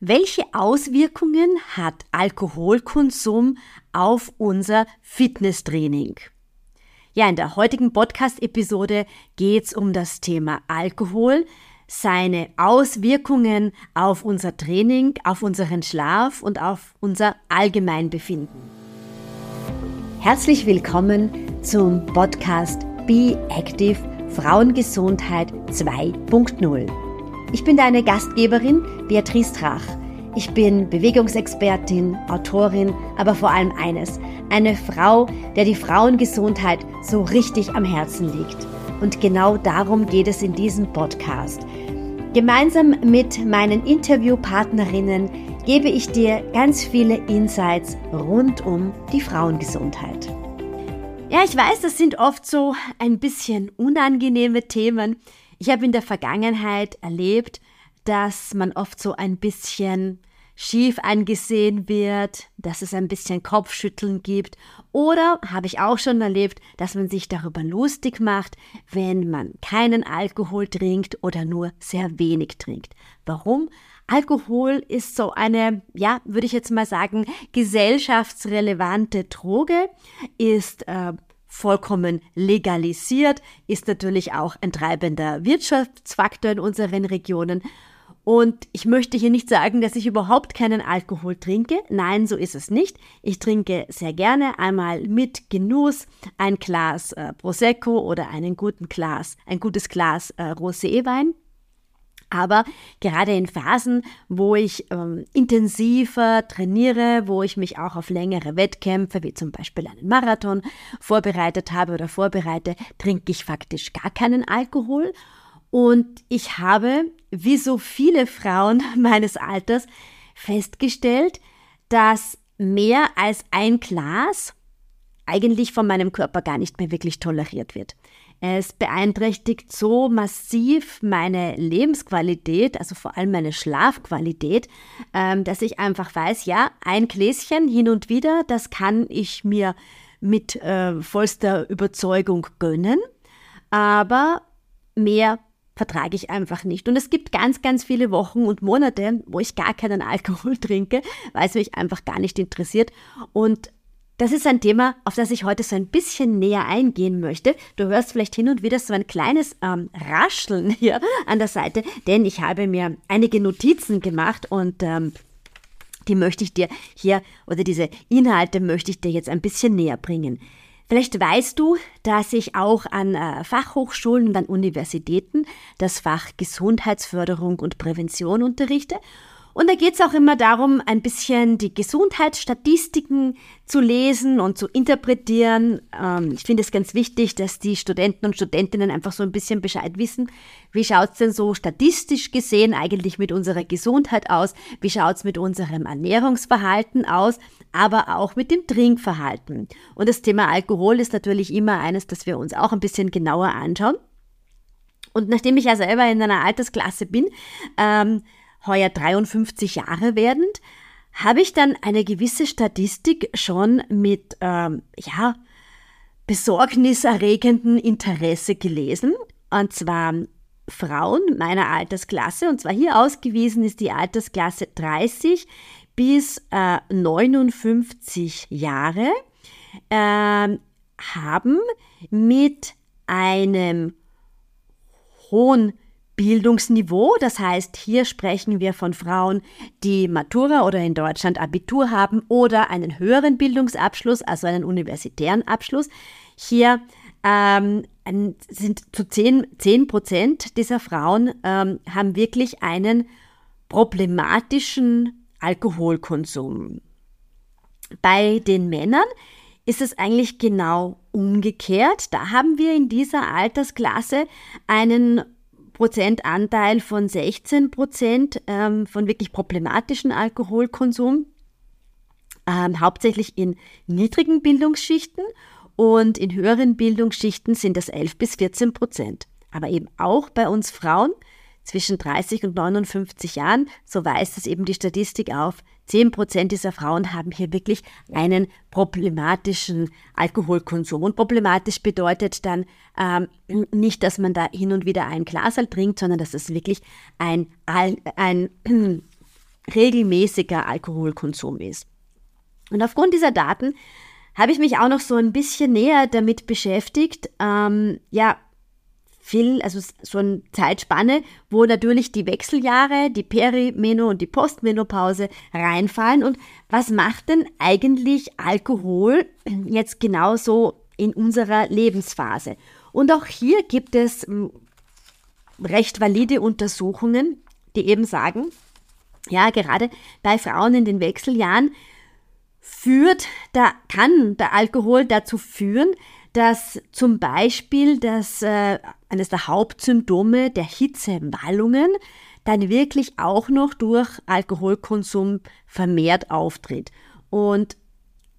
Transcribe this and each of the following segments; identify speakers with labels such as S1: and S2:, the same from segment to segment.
S1: Welche Auswirkungen hat Alkoholkonsum auf unser Fitnesstraining? Ja, in der heutigen Podcast-Episode geht es um das Thema Alkohol, seine Auswirkungen auf unser Training, auf unseren Schlaf und auf unser Allgemeinbefinden. Herzlich willkommen zum Podcast Be Active Frauengesundheit 2.0. Ich bin deine Gastgeberin Beatrice Trach. Ich bin Bewegungsexpertin, Autorin, aber vor allem eines, eine Frau, der die Frauengesundheit so richtig am Herzen liegt. Und genau darum geht es in diesem Podcast. Gemeinsam mit meinen Interviewpartnerinnen gebe ich dir ganz viele Insights rund um die Frauengesundheit. Ja, ich weiß, das sind oft so ein bisschen unangenehme Themen. Ich habe in der Vergangenheit erlebt, dass man oft so ein bisschen schief angesehen wird, dass es ein bisschen Kopfschütteln gibt oder habe ich auch schon erlebt, dass man sich darüber lustig macht, wenn man keinen Alkohol trinkt oder nur sehr wenig trinkt. Warum? Alkohol ist so eine, ja, würde ich jetzt mal sagen, gesellschaftsrelevante Droge, ist äh, vollkommen legalisiert, ist natürlich auch ein treibender Wirtschaftsfaktor in unseren Regionen. Und ich möchte hier nicht sagen, dass ich überhaupt keinen Alkohol trinke. Nein, so ist es nicht. Ich trinke sehr gerne einmal mit Genuss ein Glas äh, Prosecco oder einen guten Glas, ein gutes Glas äh, Roséwein. Aber gerade in Phasen, wo ich ähm, intensiver trainiere, wo ich mich auch auf längere Wettkämpfe, wie zum Beispiel einen Marathon, vorbereitet habe oder vorbereite, trinke ich faktisch gar keinen Alkohol. Und ich habe, wie so viele Frauen meines Alters, festgestellt, dass mehr als ein Glas eigentlich von meinem Körper gar nicht mehr wirklich toleriert wird. Es beeinträchtigt so massiv meine Lebensqualität, also vor allem meine Schlafqualität, ähm, dass ich einfach weiß, ja, ein Gläschen hin und wieder, das kann ich mir mit äh, vollster Überzeugung gönnen, aber mehr vertrage ich einfach nicht. Und es gibt ganz, ganz viele Wochen und Monate, wo ich gar keinen Alkohol trinke, weil es mich einfach gar nicht interessiert. Und das ist ein Thema, auf das ich heute so ein bisschen näher eingehen möchte. Du hörst vielleicht hin und wieder so ein kleines ähm, Rascheln hier an der Seite, denn ich habe mir einige Notizen gemacht und ähm, die möchte ich dir hier oder diese Inhalte möchte ich dir jetzt ein bisschen näher bringen. Vielleicht weißt du, dass ich auch an äh, Fachhochschulen und an Universitäten das Fach Gesundheitsförderung und Prävention unterrichte und da geht es auch immer darum, ein bisschen die Gesundheitsstatistiken zu lesen und zu interpretieren. Ähm, ich finde es ganz wichtig, dass die Studenten und Studentinnen einfach so ein bisschen Bescheid wissen. Wie schaut es denn so statistisch gesehen eigentlich mit unserer Gesundheit aus? Wie schaut es mit unserem Ernährungsverhalten aus? Aber auch mit dem Trinkverhalten. Und das Thema Alkohol ist natürlich immer eines, das wir uns auch ein bisschen genauer anschauen. Und nachdem ich ja selber in einer Altersklasse bin, ähm, heuer 53 Jahre werdend, habe ich dann eine gewisse Statistik schon mit, ähm, ja, besorgniserregenden Interesse gelesen. Und zwar Frauen meiner Altersklasse. Und zwar hier ausgewiesen ist die Altersklasse 30 bis äh, 59 Jahre. Äh, haben mit einem hohen Bildungsniveau. Das heißt, hier sprechen wir von Frauen, die Matura oder in Deutschland Abitur haben oder einen höheren Bildungsabschluss, also einen universitären Abschluss. Hier ähm, sind zu 10, 10 Prozent dieser Frauen ähm, haben wirklich einen problematischen Alkoholkonsum. Bei den Männern ist es eigentlich genau umgekehrt. Da haben wir in dieser Altersklasse einen Prozentanteil von 16 Prozent ähm, von wirklich problematischen Alkoholkonsum, ähm, hauptsächlich in niedrigen Bildungsschichten und in höheren Bildungsschichten sind das 11 bis 14 Prozent. Aber eben auch bei uns Frauen zwischen 30 und 59 Jahren, so weist es eben die Statistik auf, 10 Prozent dieser Frauen haben hier wirklich einen problematischen Alkoholkonsum. Und problematisch bedeutet dann ähm, nicht, dass man da hin und wieder ein Glas trinkt, sondern dass es wirklich ein, ein regelmäßiger Alkoholkonsum ist. Und aufgrund dieser Daten habe ich mich auch noch so ein bisschen näher damit beschäftigt, ähm, ja, viel, also so eine Zeitspanne, wo natürlich die Wechseljahre, die Perimeno und die Postmenopause reinfallen. Und was macht denn eigentlich Alkohol jetzt genauso in unserer Lebensphase? Und auch hier gibt es hm, recht valide Untersuchungen, die eben sagen, ja, gerade bei Frauen in den Wechseljahren führt, da kann der Alkohol dazu führen, dass zum Beispiel das, äh, eines der Hauptsymptome der Hitzewallungen dann wirklich auch noch durch Alkoholkonsum vermehrt auftritt. Und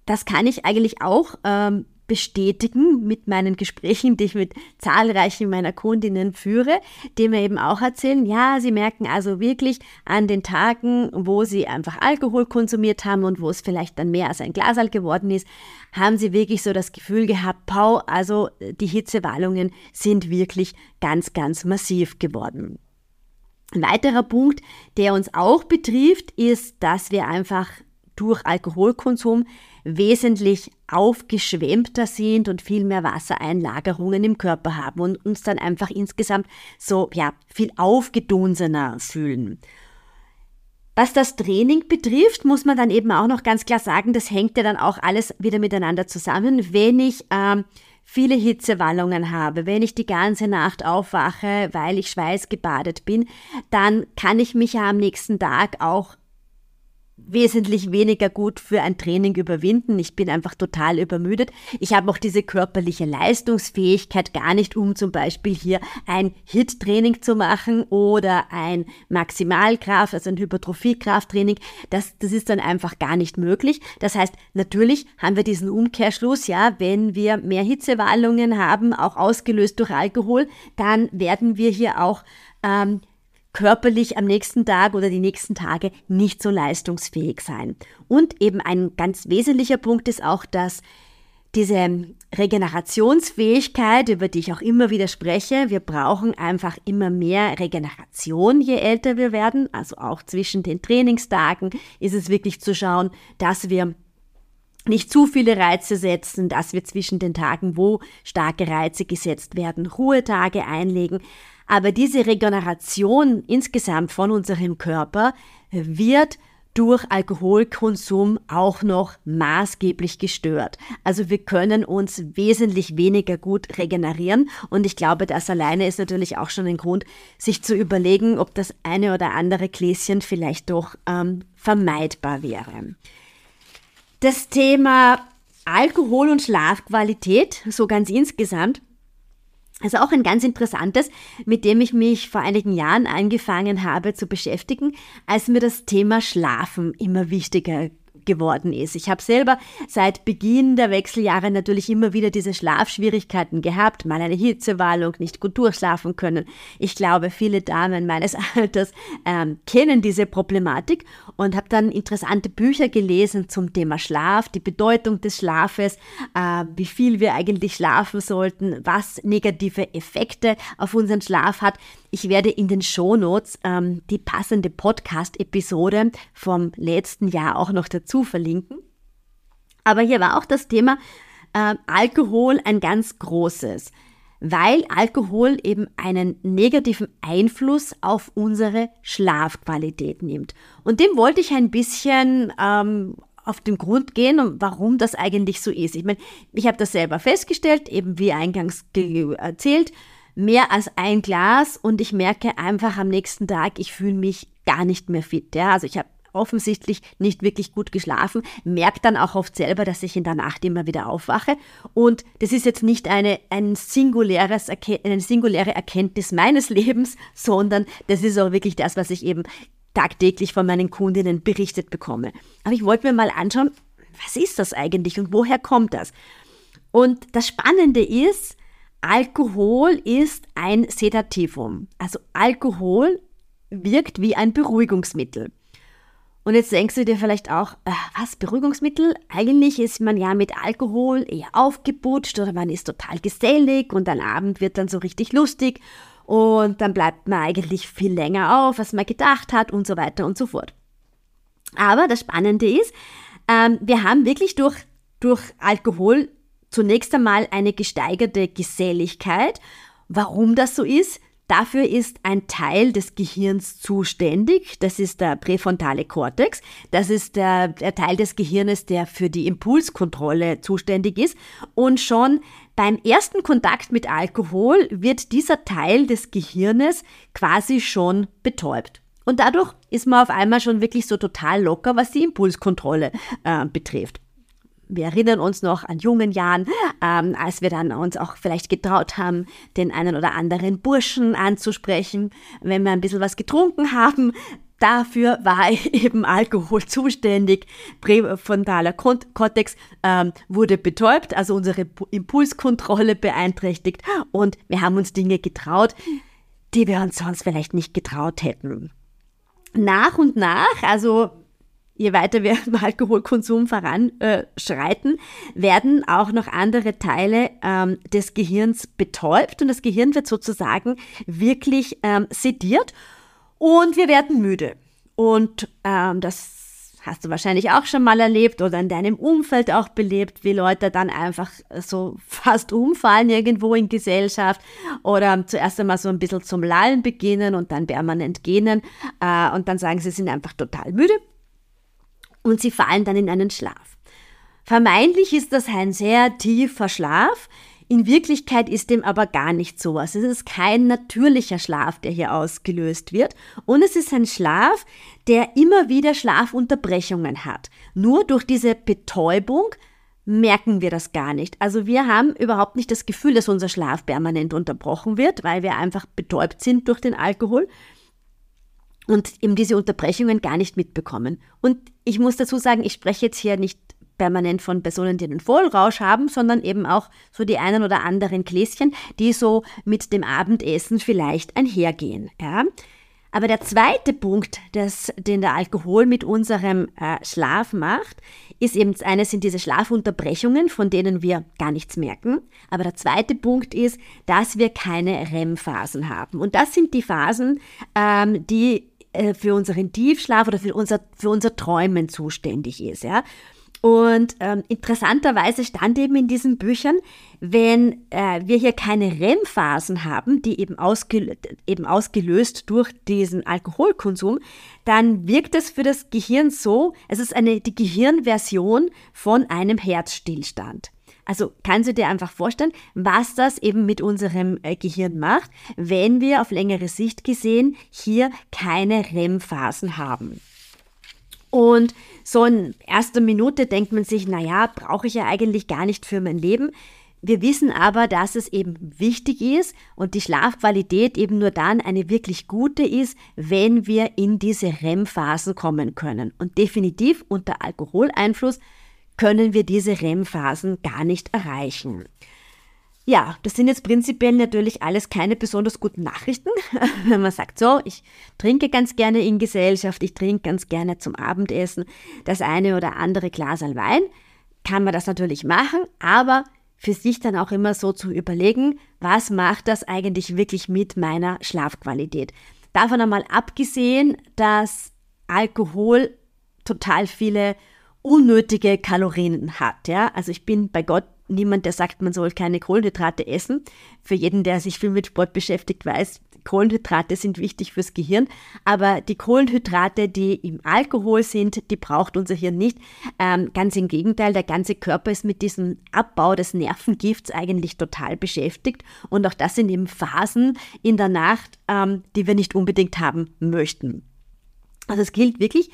S1: das kann ich eigentlich auch ähm, bestätigen mit meinen Gesprächen, die ich mit zahlreichen meiner Kundinnen führe, die mir eben auch erzählen, ja, sie merken also wirklich an den Tagen, wo sie einfach Alkohol konsumiert haben und wo es vielleicht dann mehr als ein Glasal geworden ist, haben sie wirklich so das Gefühl gehabt, Pau, also die Hitzewallungen sind wirklich ganz, ganz massiv geworden. Ein weiterer Punkt, der uns auch betrifft, ist, dass wir einfach durch Alkoholkonsum wesentlich aufgeschwemmter sind und viel mehr Wassereinlagerungen im Körper haben und uns dann einfach insgesamt so, ja, viel aufgedunsener fühlen. Was das Training betrifft, muss man dann eben auch noch ganz klar sagen, das hängt ja dann auch alles wieder miteinander zusammen. Wenn ich ähm, viele Hitzewallungen habe, wenn ich die ganze Nacht aufwache, weil ich schweißgebadet bin, dann kann ich mich ja am nächsten Tag auch wesentlich weniger gut für ein Training überwinden. Ich bin einfach total übermüdet. Ich habe auch diese körperliche Leistungsfähigkeit gar nicht, um zum Beispiel hier ein HIT-Training zu machen oder ein Maximalkraft, also ein Hypertrophie-Krafttraining. Das, das ist dann einfach gar nicht möglich. Das heißt, natürlich haben wir diesen Umkehrschluss, ja, wenn wir mehr Hitzewallungen haben, auch ausgelöst durch Alkohol, dann werden wir hier auch ähm, körperlich am nächsten Tag oder die nächsten Tage nicht so leistungsfähig sein. Und eben ein ganz wesentlicher Punkt ist auch, dass diese Regenerationsfähigkeit, über die ich auch immer wieder spreche, wir brauchen einfach immer mehr Regeneration, je älter wir werden. Also auch zwischen den Trainingstagen ist es wirklich zu schauen, dass wir nicht zu viele Reize setzen, dass wir zwischen den Tagen, wo starke Reize gesetzt werden, Ruhetage einlegen. Aber diese Regeneration insgesamt von unserem Körper wird durch Alkoholkonsum auch noch maßgeblich gestört. Also wir können uns wesentlich weniger gut regenerieren und ich glaube, das alleine ist natürlich auch schon ein Grund, sich zu überlegen, ob das eine oder andere Gläschen vielleicht doch ähm, vermeidbar wäre. Das Thema Alkohol und Schlafqualität, so ganz insgesamt, also auch ein ganz interessantes, mit dem ich mich vor einigen Jahren angefangen habe zu beschäftigen, als mir das Thema Schlafen immer wichtiger geworden ist. Ich habe selber seit Beginn der Wechseljahre natürlich immer wieder diese Schlafschwierigkeiten gehabt, mal eine Hitzewallung, nicht gut durchschlafen können. Ich glaube, viele Damen meines Alters ähm, kennen diese Problematik und habe dann interessante Bücher gelesen zum Thema Schlaf, die Bedeutung des Schlafes, äh, wie viel wir eigentlich schlafen sollten, was negative Effekte auf unseren Schlaf hat. Ich werde in den Shownotes ähm, die passende Podcast-Episode vom letzten Jahr auch noch dazu verlinken. Aber hier war auch das Thema äh, Alkohol ein ganz großes, weil Alkohol eben einen negativen Einfluss auf unsere Schlafqualität nimmt. Und dem wollte ich ein bisschen ähm, auf den Grund gehen und warum das eigentlich so ist. Ich meine, ich habe das selber festgestellt, eben wie eingangs erzählt, mehr als ein Glas und ich merke einfach am nächsten Tag, ich fühle mich gar nicht mehr fit. Ja? Also ich habe offensichtlich nicht wirklich gut geschlafen, merke dann auch oft selber, dass ich in der Nacht immer wieder aufwache. Und das ist jetzt nicht eine, ein singuläres, eine singuläre Erkenntnis meines Lebens, sondern das ist auch wirklich das, was ich eben tagtäglich von meinen Kundinnen berichtet bekomme. Aber ich wollte mir mal anschauen, was ist das eigentlich und woher kommt das? Und das Spannende ist, Alkohol ist ein Sedativum. Also Alkohol wirkt wie ein Beruhigungsmittel. Und jetzt denkst du dir vielleicht auch, äh, was, Beruhigungsmittel? Eigentlich ist man ja mit Alkohol eher aufgeputscht oder man ist total gesellig und am Abend wird dann so richtig lustig und dann bleibt man eigentlich viel länger auf, als man gedacht hat und so weiter und so fort. Aber das Spannende ist, ähm, wir haben wirklich durch, durch Alkohol zunächst einmal eine gesteigerte Geselligkeit. Warum das so ist? Dafür ist ein Teil des Gehirns zuständig. Das ist der präfrontale Kortex. Das ist der, der, Teil des Gehirnes, der für die Impulskontrolle zuständig ist. Und schon beim ersten Kontakt mit Alkohol wird dieser Teil des Gehirnes quasi schon betäubt. Und dadurch ist man auf einmal schon wirklich so total locker, was die Impulskontrolle äh, betrifft wir erinnern uns noch an jungen Jahren, ähm, als wir dann uns auch vielleicht getraut haben, den einen oder anderen Burschen anzusprechen, wenn wir ein bisschen was getrunken haben. Dafür war eben Alkohol zuständig. Präfrontaler Kortex ähm, wurde betäubt, also unsere Impulskontrolle beeinträchtigt und wir haben uns Dinge getraut, die wir uns sonst vielleicht nicht getraut hätten. Nach und nach, also je weiter wir im Alkoholkonsum voranschreiten, äh, werden auch noch andere Teile ähm, des Gehirns betäubt und das Gehirn wird sozusagen wirklich ähm, sediert und wir werden müde. Und ähm, das hast du wahrscheinlich auch schon mal erlebt oder in deinem Umfeld auch belebt, wie Leute dann einfach so fast umfallen irgendwo in Gesellschaft oder zuerst einmal so ein bisschen zum Lallen beginnen und dann permanent gähnen äh, und dann sagen, sie sind einfach total müde und sie fallen dann in einen Schlaf. Vermeintlich ist das ein sehr tiefer Schlaf, in Wirklichkeit ist dem aber gar nicht sowas. Es ist kein natürlicher Schlaf, der hier ausgelöst wird. Und es ist ein Schlaf, der immer wieder Schlafunterbrechungen hat. Nur durch diese Betäubung merken wir das gar nicht. Also wir haben überhaupt nicht das Gefühl, dass unser Schlaf permanent unterbrochen wird, weil wir einfach betäubt sind durch den Alkohol und eben diese Unterbrechungen gar nicht mitbekommen. Und ich muss dazu sagen, ich spreche jetzt hier nicht permanent von Personen, die einen Vollrausch haben, sondern eben auch so die einen oder anderen Gläschen, die so mit dem Abendessen vielleicht einhergehen. Ja? Aber der zweite Punkt, das, den der Alkohol mit unserem äh, Schlaf macht, ist eben das eine sind diese Schlafunterbrechungen, von denen wir gar nichts merken. Aber der zweite Punkt ist, dass wir keine REM-Phasen haben. Und das sind die Phasen, ähm, die äh, für unseren Tiefschlaf oder für unser, für unser Träumen zuständig ist. Ja? Und ähm, interessanterweise stand eben in diesen Büchern, wenn äh, wir hier keine REM-Phasen haben, die eben, ausgel eben ausgelöst durch diesen Alkoholkonsum, dann wirkt es für das Gehirn so, es ist eine, die Gehirnversion von einem Herzstillstand. Also kannst du dir einfach vorstellen, was das eben mit unserem äh, Gehirn macht, wenn wir auf längere Sicht gesehen hier keine REM-Phasen haben. Und so in erster Minute denkt man sich, naja, brauche ich ja eigentlich gar nicht für mein Leben. Wir wissen aber, dass es eben wichtig ist und die Schlafqualität eben nur dann eine wirklich gute ist, wenn wir in diese REM-Phasen kommen können. Und definitiv unter Alkoholeinfluss können wir diese REM-Phasen gar nicht erreichen. Ja, das sind jetzt prinzipiell natürlich alles keine besonders guten Nachrichten. Wenn man sagt, so, ich trinke ganz gerne in Gesellschaft, ich trinke ganz gerne zum Abendessen das eine oder andere Glas Wein, kann man das natürlich machen, aber für sich dann auch immer so zu überlegen, was macht das eigentlich wirklich mit meiner Schlafqualität. Davon einmal abgesehen, dass Alkohol total viele unnötige Kalorien hat. Ja? Also ich bin bei Gott niemand, der sagt, man soll keine Kohlenhydrate essen. Für jeden, der sich viel mit Sport beschäftigt, weiß, Kohlenhydrate sind wichtig fürs Gehirn, aber die Kohlenhydrate, die im Alkohol sind, die braucht unser Hirn nicht. Ähm, ganz im Gegenteil, der ganze Körper ist mit diesem Abbau des Nervengifts eigentlich total beschäftigt und auch das sind eben Phasen in der Nacht, ähm, die wir nicht unbedingt haben möchten. Also es gilt wirklich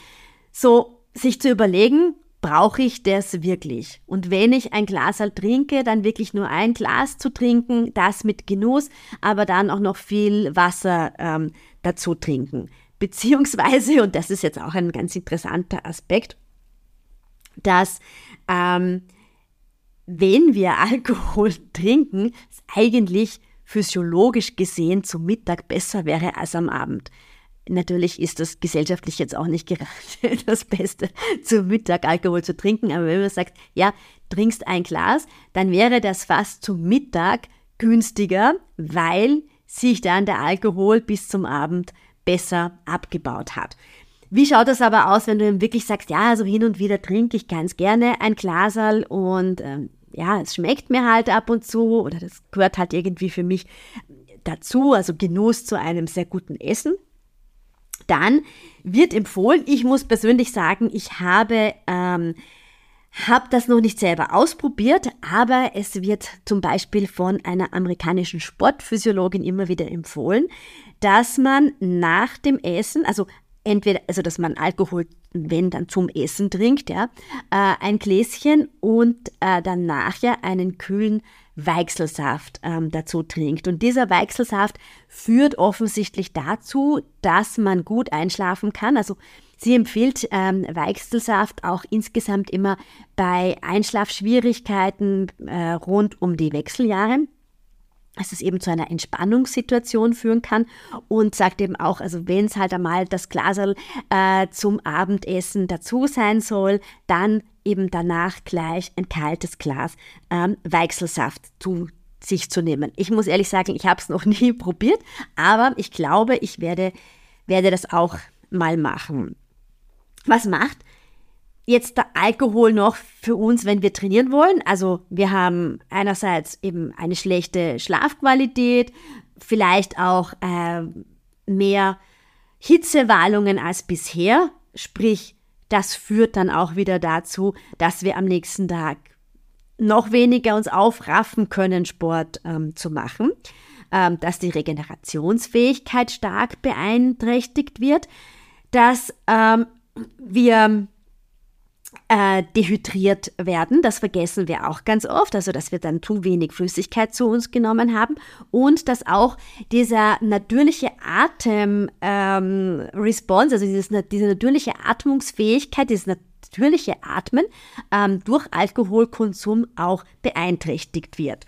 S1: so sich zu überlegen, brauche ich das wirklich? Und wenn ich ein Glas halt trinke, dann wirklich nur ein Glas zu trinken, das mit Genuss, aber dann auch noch viel Wasser ähm, dazu trinken. Beziehungsweise, und das ist jetzt auch ein ganz interessanter Aspekt, dass ähm, wenn wir Alkohol trinken, es eigentlich physiologisch gesehen zum Mittag besser wäre als am Abend. Natürlich ist das gesellschaftlich jetzt auch nicht gerade das Beste, zum Mittag Alkohol zu trinken, aber wenn man sagt, ja, trinkst ein Glas, dann wäre das fast zum Mittag günstiger, weil sich dann der Alkohol bis zum Abend besser abgebaut hat. Wie schaut das aber aus, wenn du wirklich sagst, ja, also hin und wieder trinke ich ganz gerne ein Glasal und ähm, ja, es schmeckt mir halt ab und zu oder das gehört halt irgendwie für mich dazu, also Genuss zu einem sehr guten Essen. Dann wird empfohlen, ich muss persönlich sagen, ich habe ähm, habe das noch nicht selber ausprobiert, aber es wird zum Beispiel von einer amerikanischen Sportphysiologin immer wieder empfohlen, dass man nach dem Essen, also entweder, also dass man Alkohol, wenn dann zum Essen trinkt, ja, äh, ein Gläschen und äh, dann nachher einen kühlen Weichselsaft ähm, dazu trinkt. Und dieser Weichselsaft führt offensichtlich dazu, dass man gut einschlafen kann. Also sie empfiehlt ähm, Weichselsaft auch insgesamt immer bei Einschlafschwierigkeiten äh, rund um die Wechseljahre dass es eben zu einer Entspannungssituation führen kann und sagt eben auch, also wenn es halt einmal das Glasel äh, zum Abendessen dazu sein soll, dann eben danach gleich ein kaltes Glas ähm, Weichselsaft zu sich zu nehmen. Ich muss ehrlich sagen, ich habe es noch nie probiert, aber ich glaube, ich werde, werde das auch mal machen. Was macht jetzt der Alkohol noch für uns, wenn wir trainieren wollen? Also wir haben einerseits eben eine schlechte Schlafqualität, vielleicht auch äh, mehr Hitzewallungen als bisher, sprich das führt dann auch wieder dazu, dass wir am nächsten Tag noch weniger uns aufraffen können, Sport ähm, zu machen, ähm, dass die Regenerationsfähigkeit stark beeinträchtigt wird, dass ähm, wir äh, dehydriert werden. Das vergessen wir auch ganz oft, also dass wir dann zu wenig Flüssigkeit zu uns genommen haben und dass auch dieser natürliche Atem-Response, ähm, also dieses, diese natürliche Atmungsfähigkeit, dieses natürliche Atmen ähm, durch Alkoholkonsum auch beeinträchtigt wird.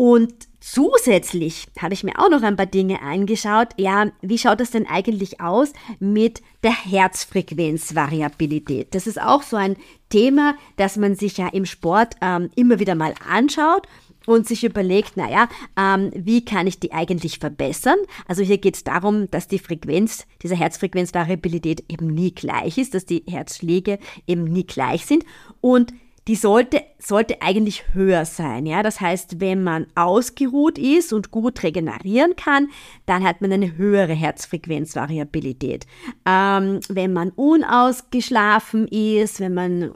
S1: Und zusätzlich habe ich mir auch noch ein paar Dinge angeschaut. Ja, wie schaut das denn eigentlich aus mit der Herzfrequenzvariabilität? Das ist auch so ein Thema, das man sich ja im Sport ähm, immer wieder mal anschaut und sich überlegt, naja, ähm, wie kann ich die eigentlich verbessern? Also hier geht es darum, dass die Frequenz, diese Herzfrequenzvariabilität eben nie gleich ist, dass die Herzschläge eben nie gleich sind und die sollte, sollte eigentlich höher sein. Ja? Das heißt, wenn man ausgeruht ist und gut regenerieren kann, dann hat man eine höhere Herzfrequenzvariabilität. Ähm, wenn man unausgeschlafen ist, wenn man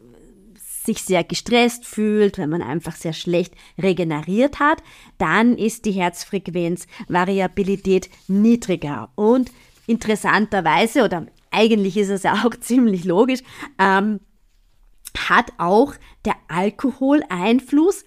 S1: sich sehr gestresst fühlt, wenn man einfach sehr schlecht regeneriert hat, dann ist die Herzfrequenzvariabilität niedriger. Und interessanterweise, oder eigentlich ist es ja auch ziemlich logisch, ähm, hat auch der Alkohol Einfluss,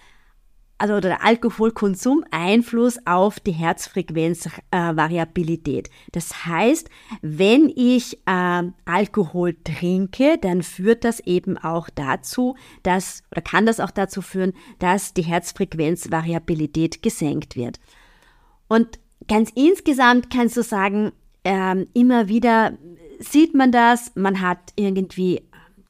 S1: also der Alkoholkonsum Einfluss auf die Herzfrequenzvariabilität. Äh, das heißt, wenn ich äh, Alkohol trinke, dann führt das eben auch dazu, dass oder kann das auch dazu führen, dass die Herzfrequenzvariabilität gesenkt wird. Und ganz insgesamt kannst du sagen, äh, immer wieder sieht man das, man hat irgendwie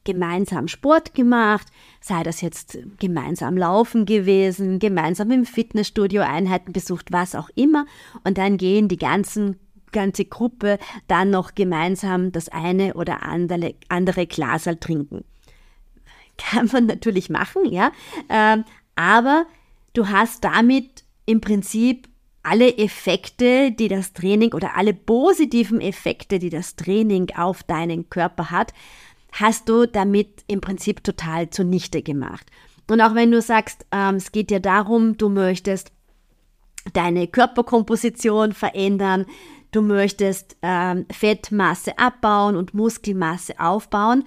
S1: gemeinsam Sport gemacht, sei das jetzt gemeinsam laufen gewesen, gemeinsam im Fitnessstudio Einheiten besucht, was auch immer. Und dann gehen die ganzen ganze Gruppe dann noch gemeinsam das eine oder andere, andere Glasal trinken. Kann man natürlich machen, ja. Ähm, aber du hast damit im Prinzip alle Effekte, die das Training oder alle positiven Effekte, die das Training auf deinen Körper hat, hast du damit im Prinzip total zunichte gemacht. Und auch wenn du sagst, ähm, es geht dir darum, du möchtest deine Körperkomposition verändern, du möchtest ähm, Fettmasse abbauen und Muskelmasse aufbauen,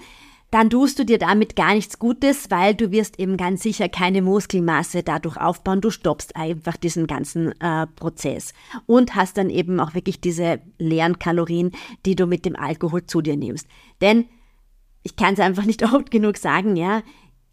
S1: dann tust du dir damit gar nichts Gutes, weil du wirst eben ganz sicher keine Muskelmasse dadurch aufbauen. Du stoppst einfach diesen ganzen äh, Prozess und hast dann eben auch wirklich diese leeren Kalorien, die du mit dem Alkohol zu dir nimmst. Denn ich kann es einfach nicht oft genug sagen, ja.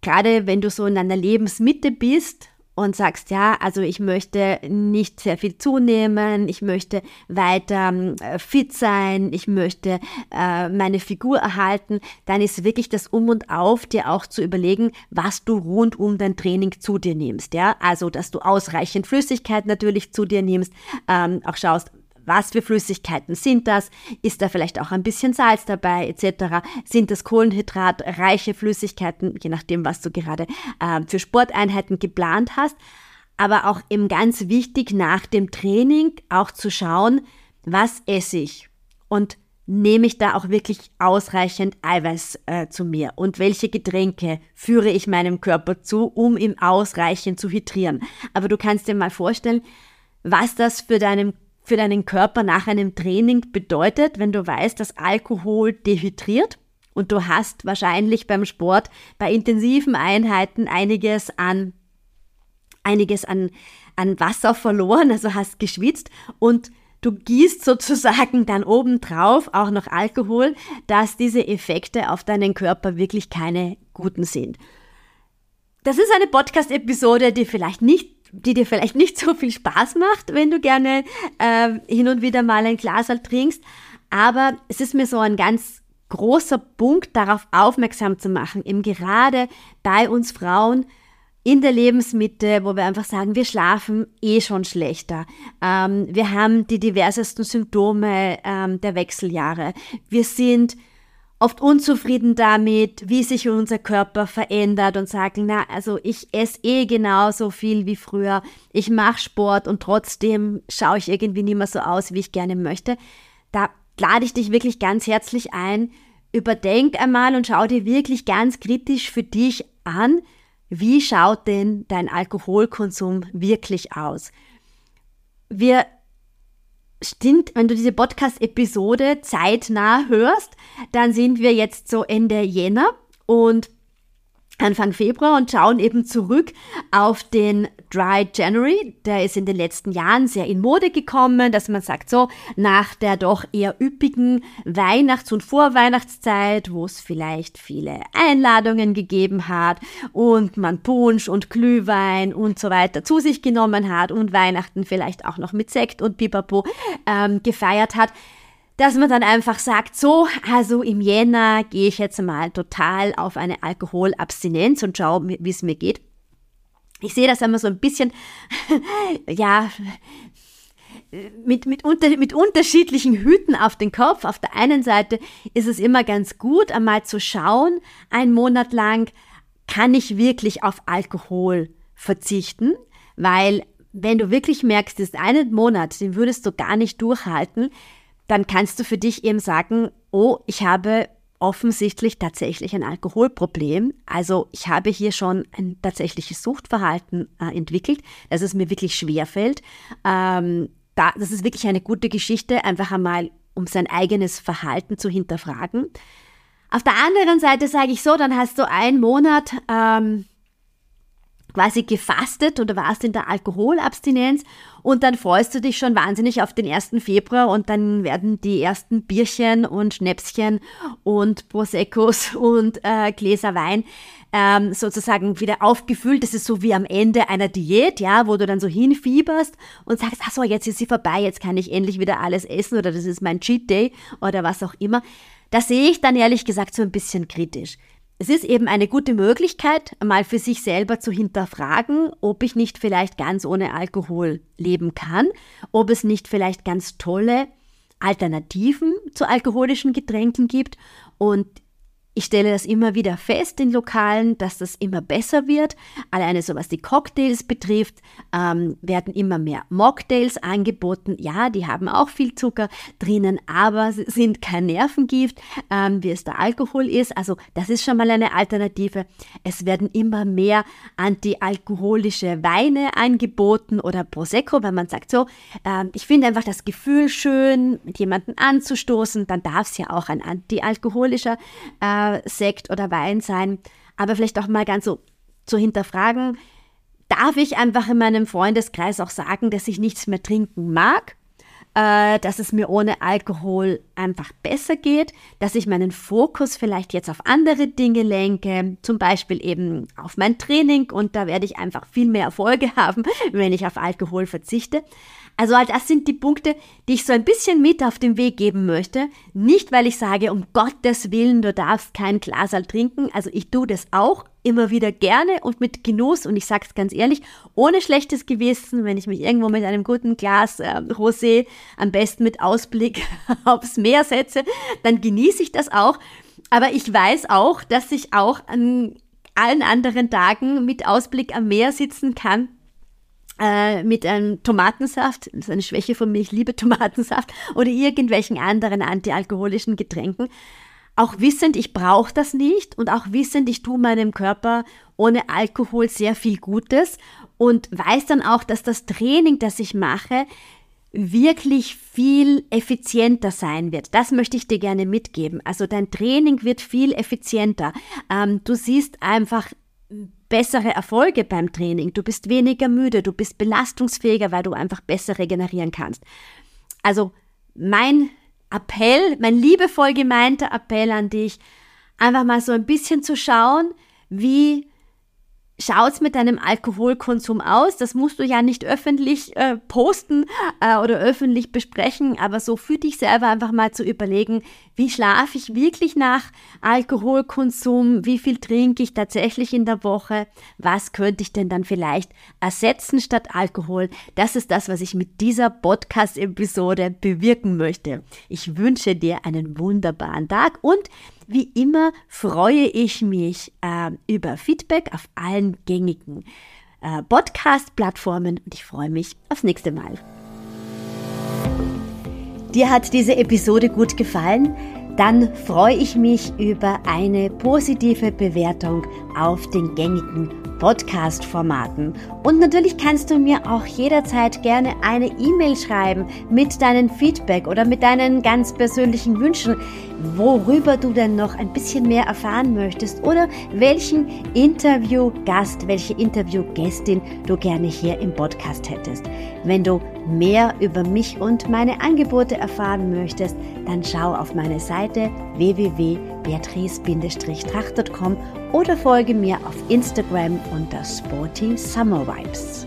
S1: Gerade wenn du so in deiner Lebensmitte bist und sagst, ja, also ich möchte nicht sehr viel zunehmen, ich möchte weiter äh, fit sein, ich möchte äh, meine Figur erhalten, dann ist wirklich das Um und Auf, dir auch zu überlegen, was du rund um dein Training zu dir nimmst, ja. Also, dass du ausreichend Flüssigkeit natürlich zu dir nimmst, ähm, auch schaust, Was für Flüssigkeiten sind das? Ist da vielleicht auch ein bisschen Salz dabei etc.? Sind das kohlenhydratreiche Flüssigkeiten, je nachdem, was du gerade äh, für Sporteinheiten geplant hast? Aber auch eben ganz wichtig nach dem Training auch zu schauen, was esse ich und nehme ich da auch wirklich ausreichend Eiweiß äh, zu mir und welche Getränke führe ich meinem Körper zu, um ihm ausreichend zu hydrieren. Aber du kannst dir mal vorstellen, was das für deinen für deinen Körper nach einem Training bedeutet, wenn du weißt, dass Alkohol dehydriert und du hast wahrscheinlich beim Sport bei intensiven Einheiten einiges an einiges an, an Wasser verloren, also hast geschwitzt und du gießt sozusagen dann obendrauf auch noch Alkohol, dass diese Effekte auf deinen Körper wirklich keine guten sind. Das ist eine Podcast-Episode, die vielleicht nicht die dir vielleicht nicht so viel Spaß macht, wenn du gerne äh, hin und wieder mal ein Glas trinkst. Aber es ist mir so ein ganz großer Punkt, darauf aufmerksam zu machen, eben gerade bei uns Frauen, in der Lebensmitte, wo wir einfach sagen, wir schlafen eh schon schlechter. Ähm, wir haben die diversesten Symptome ähm, der Wechseljahre. Wir sind oft unzufrieden damit, wie sich unser Körper verändert und sagen, na, also ich esse eh genauso viel wie früher, ich mache Sport und trotzdem schaue ich irgendwie nicht mehr so aus, wie ich gerne möchte. Da lade ich dich wirklich ganz herzlich ein, überdenk einmal und schau dir wirklich ganz kritisch für dich an, wie schaut denn dein Alkoholkonsum wirklich aus? Wir sind, wenn du diese Podcast-Episode zeitnah hörst, dann sind wir jetzt so Ende Jänner und Anfang Februar und schauen eben zurück auf den Dry January. Der ist in den letzten Jahren sehr in Mode gekommen, dass man sagt, so nach der doch eher üppigen Weihnachts- und Vorweihnachtszeit, wo es vielleicht viele Einladungen gegeben hat und man Punsch und Glühwein und so weiter zu sich genommen hat und Weihnachten vielleicht auch noch mit Sekt und Pipapo ähm, gefeiert hat, dass man dann einfach sagt, so, also im Jänner gehe ich jetzt mal total auf eine Alkoholabstinenz und schaue, wie es mir geht. Ich sehe das immer so ein bisschen, ja, mit, mit, unter, mit unterschiedlichen Hüten auf den Kopf. Auf der einen Seite ist es immer ganz gut, einmal zu schauen, einen Monat lang, kann ich wirklich auf Alkohol verzichten? Weil wenn du wirklich merkst, ist einen Monat, den würdest du gar nicht durchhalten, dann kannst du für dich eben sagen, oh, ich habe offensichtlich tatsächlich ein Alkoholproblem. Also ich habe hier schon ein tatsächliches Suchtverhalten äh, entwickelt, dass es mir wirklich schwerfällt. Ähm, da, das ist wirklich eine gute Geschichte, einfach einmal um sein eigenes Verhalten zu hinterfragen. Auf der anderen Seite sage ich so, dann hast du einen Monat ähm, quasi gefastet oder warst in der Alkoholabstinenz und dann freust du dich schon wahnsinnig auf den 1. Februar und dann werden die ersten Bierchen und Schnäpschen und Proseccos und äh, Gläser Wein ähm, sozusagen wieder aufgefüllt. Das ist so wie am Ende einer Diät, ja, wo du dann so hinfieberst und sagst, ach so, jetzt ist sie vorbei, jetzt kann ich endlich wieder alles essen oder das ist mein Cheat Day oder was auch immer. Das sehe ich dann ehrlich gesagt so ein bisschen kritisch. Es ist eben eine gute Möglichkeit, mal für sich selber zu hinterfragen, ob ich nicht vielleicht ganz ohne Alkohol leben kann, ob es nicht vielleicht ganz tolle Alternativen zu alkoholischen Getränken gibt. Und ich stelle das immer wieder fest in Lokalen, dass das immer besser wird. Alleine so was die Cocktails betrifft, ähm, werden immer mehr Mocktails angeboten. Ja, die haben auch viel Zucker drinnen, aber sind kein Nervengift, ähm, wie es der Alkohol ist. Also das ist schon mal eine Alternative. Es werden immer mehr antialkoholische Weine angeboten oder Prosecco, weil man sagt so, ähm, ich finde einfach das Gefühl schön, mit jemandem anzustoßen, dann darf es ja auch ein antialkoholischer Sekt oder Wein sein, aber vielleicht auch mal ganz so zu hinterfragen, darf ich einfach in meinem Freundeskreis auch sagen, dass ich nichts mehr trinken mag, äh, dass es mir ohne Alkohol einfach besser geht, dass ich meinen Fokus vielleicht jetzt auf andere Dinge lenke, zum Beispiel eben auf mein Training und da werde ich einfach viel mehr Erfolge haben, wenn ich auf Alkohol verzichte. Also das sind die Punkte, die ich so ein bisschen mit auf den Weg geben möchte. Nicht, weil ich sage, um Gottes Willen, du darfst kein Glasal trinken. Also ich tue das auch immer wieder gerne und mit Genuss. Und ich sage es ganz ehrlich, ohne schlechtes Gewissen, wenn ich mich irgendwo mit einem guten Glas äh, Rosé, am besten mit Ausblick aufs Meer setze, dann genieße ich das auch. Aber ich weiß auch, dass ich auch an allen anderen Tagen mit Ausblick am Meer sitzen kann äh, mit einem Tomatensaft, das ist eine Schwäche von mir, ich liebe Tomatensaft, oder irgendwelchen anderen antialkoholischen Getränken. Auch wissend, ich brauche das nicht und auch wissend, ich tue meinem Körper ohne Alkohol sehr viel Gutes und weiß dann auch, dass das Training, das ich mache, wirklich viel effizienter sein wird. Das möchte ich dir gerne mitgeben. Also dein Training wird viel effizienter. Ähm, du siehst einfach bessere Erfolge beim Training. Du bist weniger müde, du bist belastungsfähiger, weil du einfach besser regenerieren kannst. Also mein Appell, mein liebevoll gemeinter Appell an dich, einfach mal so ein bisschen zu schauen, wie schaut's mit deinem Alkoholkonsum aus? Das musst du ja nicht öffentlich äh, posten äh, oder öffentlich besprechen, aber so für dich selber einfach mal zu überlegen, wie schlafe ich wirklich nach Alkoholkonsum? Wie viel trinke ich tatsächlich in der Woche? Was könnte ich denn dann vielleicht ersetzen statt Alkohol? Das ist das, was ich mit dieser Podcast-Episode bewirken möchte. Ich wünsche dir einen wunderbaren Tag und wie immer freue ich mich äh, über Feedback auf allen gängigen äh, Podcast-Plattformen und ich freue mich aufs nächste Mal. Dir hat diese Episode gut gefallen? Dann freue ich mich über eine positive Bewertung auf den gängigen Podcast-Formaten. Und natürlich kannst du mir auch jederzeit gerne eine E-Mail schreiben mit deinem Feedback oder mit deinen ganz persönlichen Wünschen, worüber du denn noch ein bisschen mehr erfahren möchtest oder welchen Interviewgast, welche Interviewgästin du gerne hier im Podcast hättest. Wenn du mehr über mich und meine Angebote erfahren möchtest, dann schau auf meine Seite www.beatrice-tracht.com oder folge mir auf Instagram unter Sporty Summer Vibes.